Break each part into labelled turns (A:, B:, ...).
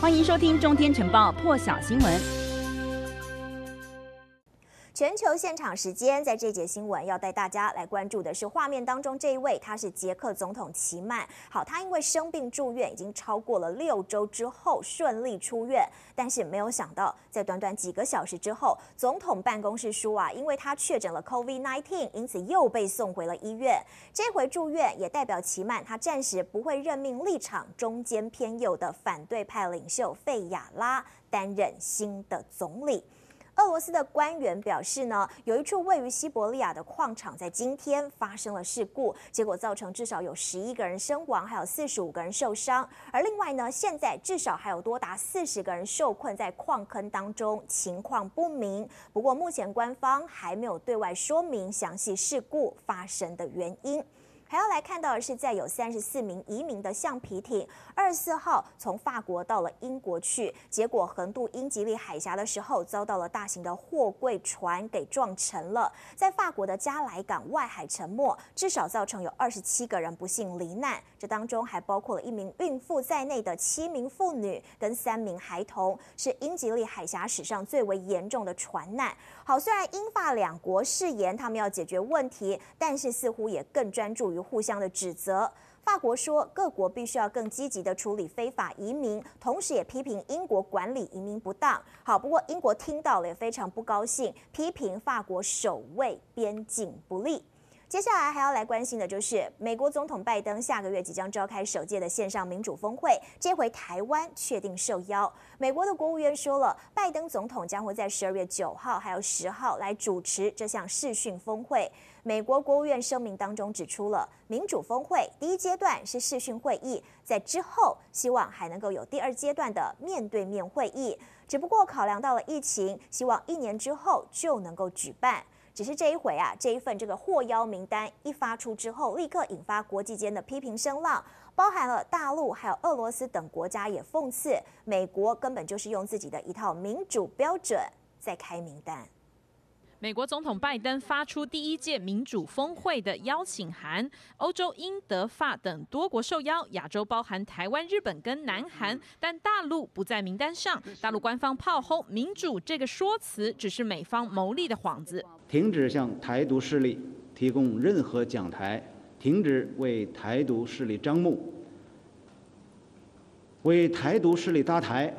A: 欢迎收听《中天晨报》破晓新闻。
B: 全球现场时间，在这节新闻要带大家来关注的是画面当中这一位，他是捷克总统齐曼。好，他因为生病住院已经超过了六周之后顺利出院，但是没有想到，在短短几个小时之后，总统办公室说啊，因为他确诊了 COVID-19，因此又被送回了医院。这回住院也代表齐曼他暂时不会任命立场中间偏右的反对派领袖费亚拉担任新的总理。俄罗斯的官员表示呢，有一处位于西伯利亚的矿场在今天发生了事故，结果造成至少有十一个人身亡，还有四十五个人受伤。而另外呢，现在至少还有多达四十个人受困在矿坑当中，情况不明。不过目前官方还没有对外说明详细事故发生的原因。还要来看到的是，在有三十四名移民的橡皮艇二十四号从法国到了英国去，结果横渡英吉利海峡的时候，遭到了大型的货柜船给撞沉了，在法国的加莱港外海沉没，至少造成有二十七个人不幸罹难，这当中还包括了一名孕妇在内的七名妇女跟三名孩童，是英吉利海峡史上最为严重的船难。好，虽然英法两国誓言他们要解决问题，但是似乎也更专注于。互相的指责，法国说各国必须要更积极的处理非法移民，同时也批评英国管理移民不当。好，不过英国听到了也非常不高兴，批评法国守卫边境不利。接下来还要来关心的就是美国总统拜登下个月即将召开首届的线上民主峰会，这回台湾确定受邀。美国的国务院说了，拜登总统将会在十二月九号还有十号来主持这项视讯峰会。美国国务院声明当中指出了，民主峰会第一阶段是视讯会议，在之后希望还能够有第二阶段的面对面会议，只不过考量到了疫情，希望一年之后就能够举办。只是这一回啊，这一份这个获邀名单一发出之后，立刻引发国际间的批评声浪，包含了大陆还有俄罗斯等国家也讽刺美国根本就是用自己的一套民主标准在开名单。
C: 美国总统拜登发出第一届民主峰会的邀请函，欧洲英德法等多国受邀，亚洲包含台湾、日本跟南韩，但大陆不在名单上。大陆官方炮轰“民主”这个说辞只是美方谋利的幌子。
D: 停止向台独势力提供任何讲台，停止为台独势力张目，为台独势力搭台，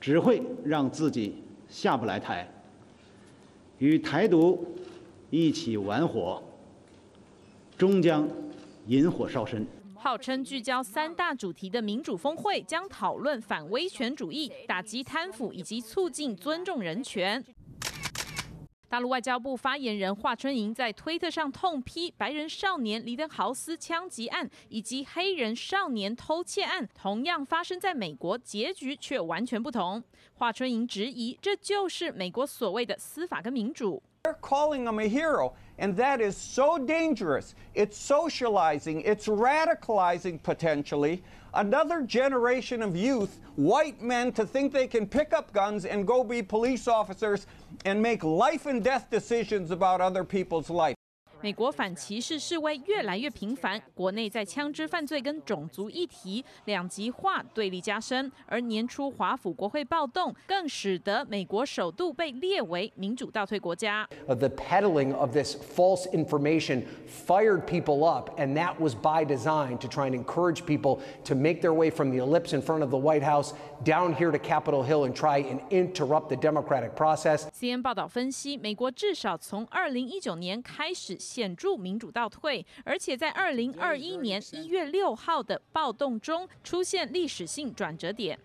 D: 只会让自己下不来台。与台独一起玩火，终将引火烧身。
C: 号称聚焦三大主题的民主峰会，将讨论反威权主义、打击贪腐以及促进尊重人权。大陆外交部发言人华春莹在推特上痛批白人少年李登豪斯枪击案以及黑人少年偷窃案同样发生在美国，结局却完全不同。华春莹质疑，这就是美国所谓的司法跟民主。
E: They're calling him a hero, and that is so dangerous. It's socializing, it's radicalizing potentially another generation of youth, white men, to think they can pick up guns and go be police officers and make life and death decisions about other people's life.
C: 美国反歧视示威越来越频繁，国内在枪支犯罪跟种族议题两极化对立加深，而年初华府国会暴动更使得美国首度被列为民主倒退国家。
F: The peddling of this false information fired people up, and that was by design to try and encourage people to make their way from the ellipse in front of the White House down here to Capitol Hill and try and interrupt the democratic process.
C: CNN 报道分析，美国至少从二零一九年开始。显著民主倒退，而且在二零二一年一月六号的暴动中出现历史性转折点。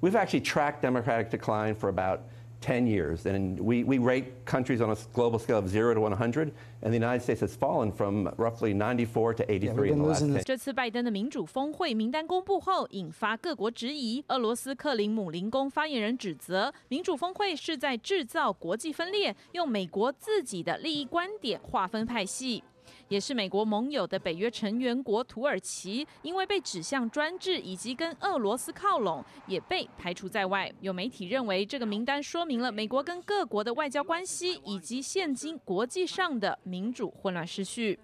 G: We've actually tracked democratic decline for about ten years, and we we rate countries on a global scale of zero to one hundred, and the United States has fallen from roughly ninety four to eighty three in the last ten.
C: 这次拜登的民主峰会名单公布后，引发各国质疑。俄罗斯克林姆林宫发言人指责，民主峰会是在制造国际分裂，用美国自己的利益观点划分派系。也是美国盟友的北约成员国土耳其，因为被指向专制以及跟俄罗斯靠拢，也被排除在外。有媒体认为，这个名单说明了美国跟各国的外交关系，以及现今国际上的民主混乱失序。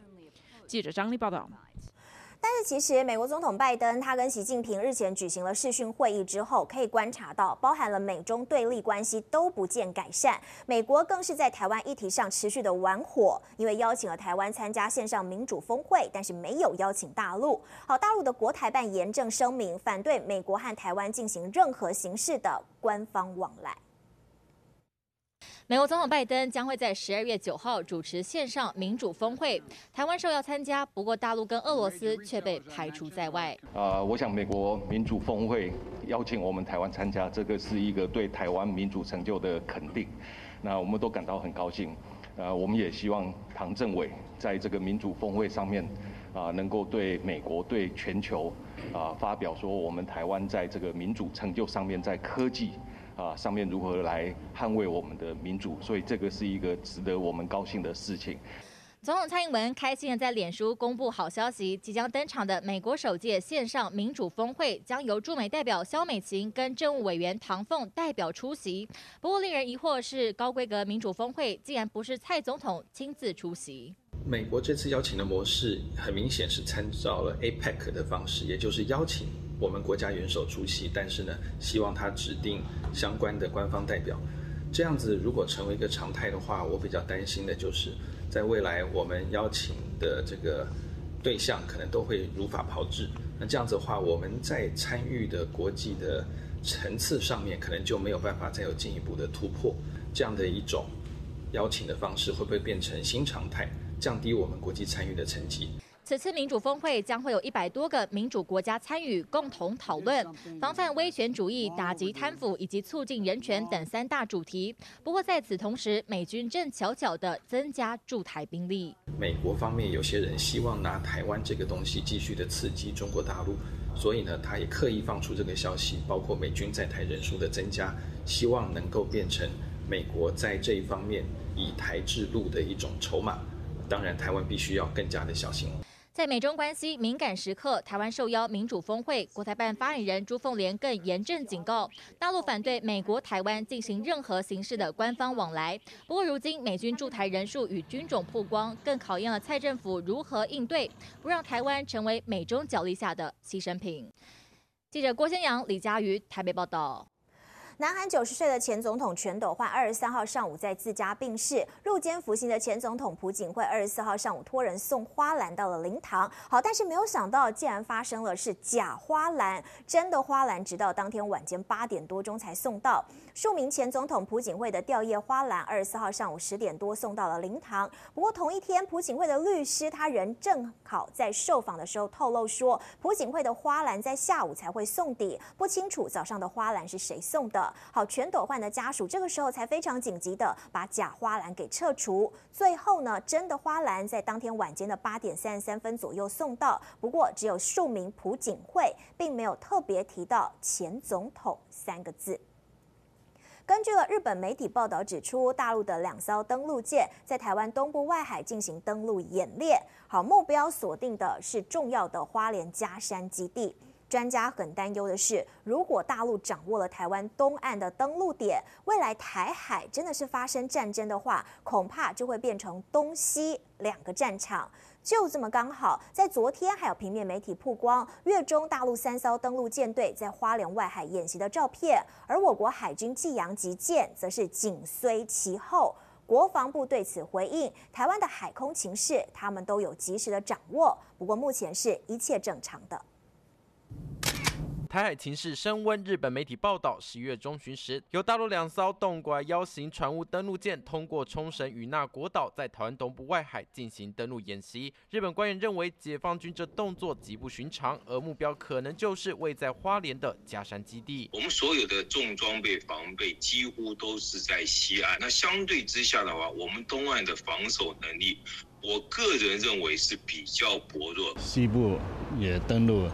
C: 记者张丽报道。
B: 但是其实，美国总统拜登他跟习近平日前举行了视讯会议之后，可以观察到，包含了美中对立关系都不见改善。美国更是在台湾议题上持续的玩火，因为邀请了台湾参加线上民主峰会，但是没有邀请大陆。好，大陆的国台办严正声明，反对美国和台湾进行任何形式的官方往来。
H: 美国总统拜登将会在十二月九号主持线上民主峰会，台湾受邀参加，不过大陆跟俄罗斯却被排除在外。
I: 啊，我想美国民主峰会邀请我们台湾参加，这个是一个对台湾民主成就的肯定，那我们都感到很高兴。呃，我们也希望唐政委在这个民主峰会上面啊，能够对美国、对全球啊发表说，我们台湾在这个民主成就上面，在科技。啊，上面如何来捍卫我们的民主？所以这个是一个值得我们高兴的事情。
H: 总统蔡英文开心的在脸书公布好消息，即将登场的美国首届线上民主峰会将由驻美代表萧美琴跟政务委员唐凤代表出席。不过令人疑惑的是，高规格民主峰会竟然不是蔡总统亲自出席。
J: 美国这次邀请的模式很明显是参照了 APEC 的方式，也就是邀请。我们国家元首出席，但是呢，希望他指定相关的官方代表。这样子如果成为一个常态的话，我比较担心的就是，在未来我们邀请的这个对象可能都会如法炮制。那这样子的话，我们在参与的国际的层次上面，可能就没有办法再有进一步的突破。这样的一种邀请的方式，会不会变成新常态，降低我们国际参与的层级？
H: 此次民主峰会将会有一百多个民主国家参与，共同讨论防范威权主义、打击贪腐以及促进人权等三大主题。不过在此同时，美军正悄悄地增加驻台兵力。
J: 美国方面有些人希望拿台湾这个东西继续的刺激中国大陆，所以呢，他也刻意放出这个消息，包括美军在台人数的增加，希望能够变成美国在这一方面以台制陆的一种筹码。当然，台湾必须要更加的小心。
H: 在美中关系敏感时刻，台湾受邀民主峰会，国台办发言人朱凤莲更严正警告，大陆反对美国台湾进行任何形式的官方往来。不过，如今美军驻台人数与军种曝光，更考验了蔡政府如何应对，不让台湾成为美中角力下的牺牲品。记者郭先阳、李佳瑜台北报道。
B: 南韩九十岁的前总统全斗焕二十三号上午在自家病逝，入监服刑的前总统朴槿惠二十四号上午托人送花篮到了灵堂。好，但是没有想到，竟然发生了是假花篮，真的花篮直到当天晚间八点多钟才送到。数名前总统朴槿惠的吊唁花篮二十四号上午十点多送到了灵堂。不过同一天，朴槿惠的律师他人正好在受访的时候透露说，朴槿惠的花篮在下午才会送抵，不清楚早上的花篮是谁送的。好，全斗焕的家属这个时候才非常紧急的把假花篮给撤除。最后呢，真的花篮在当天晚间的八点三十三分左右送到。不过只有署名朴槿惠，并没有特别提到前总统三个字。根据了日本媒体报道指出，大陆的两艘登陆舰在台湾东部外海进行登陆演练。好，目标锁定的是重要的花莲加山基地。专家很担忧的是，如果大陆掌握了台湾东岸的登陆点，未来台海真的是发生战争的话，恐怕就会变成东西两个战场。就这么刚好，在昨天还有平面媒体曝光越中大陆三艘登陆舰队在花莲外海演习的照片，而我国海军济阳级舰则是紧随其后。国防部对此回应，台湾的海空情势他们都有及时的掌握，不过目前是一切正常的。
K: 台海情势升温，日本媒体报道，十一月中旬时，由大陆两艘洞拐幺型船坞登陆舰通过冲绳与那国岛，在台湾东部外海进行登陆演习。日本官员认为，解放军这动作极不寻常，而目标可能就是位在花莲的加山基地。
L: 我们所有的重装备防备几乎都是在西岸，那相对之下的话，我们东岸的防守能力，我个人认为是比较薄弱。
M: 西部也登陆。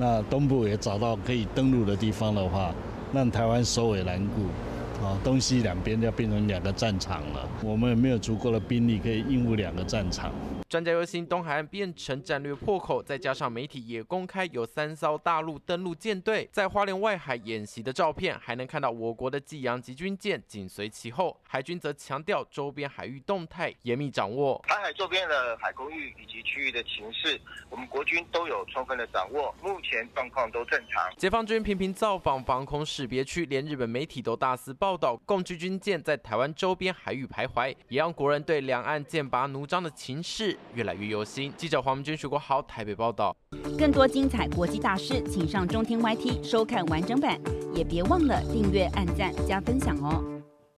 M: 那东部也找到可以登陆的地方的话，让台湾首尾难顾，啊，东西两边要变成两个战场了。我们也没有足够的兵力可以应付两个战场。
K: 专家忧心东海岸变成战略破口，再加上媒体也公开有三艘大陆登陆舰队在花莲外海演习的照片，还能看到我国的济阳级军舰紧随其后。海军则强调周边海域动态严密掌握，
N: 台海周边的海空域以及区域的情势，我们国军都有充分的掌握，目前状况都正常。
K: 解放军频频造访防空识别区，连日本媒体都大肆报道共机军舰在台湾周边海域徘徊，也让国人对两岸剑拔弩张的情势越来越忧心。记者黄文君、徐国豪台北报道。
A: 更多精彩国际大师，请上中天 YT 收看完整版，也别忘了订阅、按赞、加分享哦。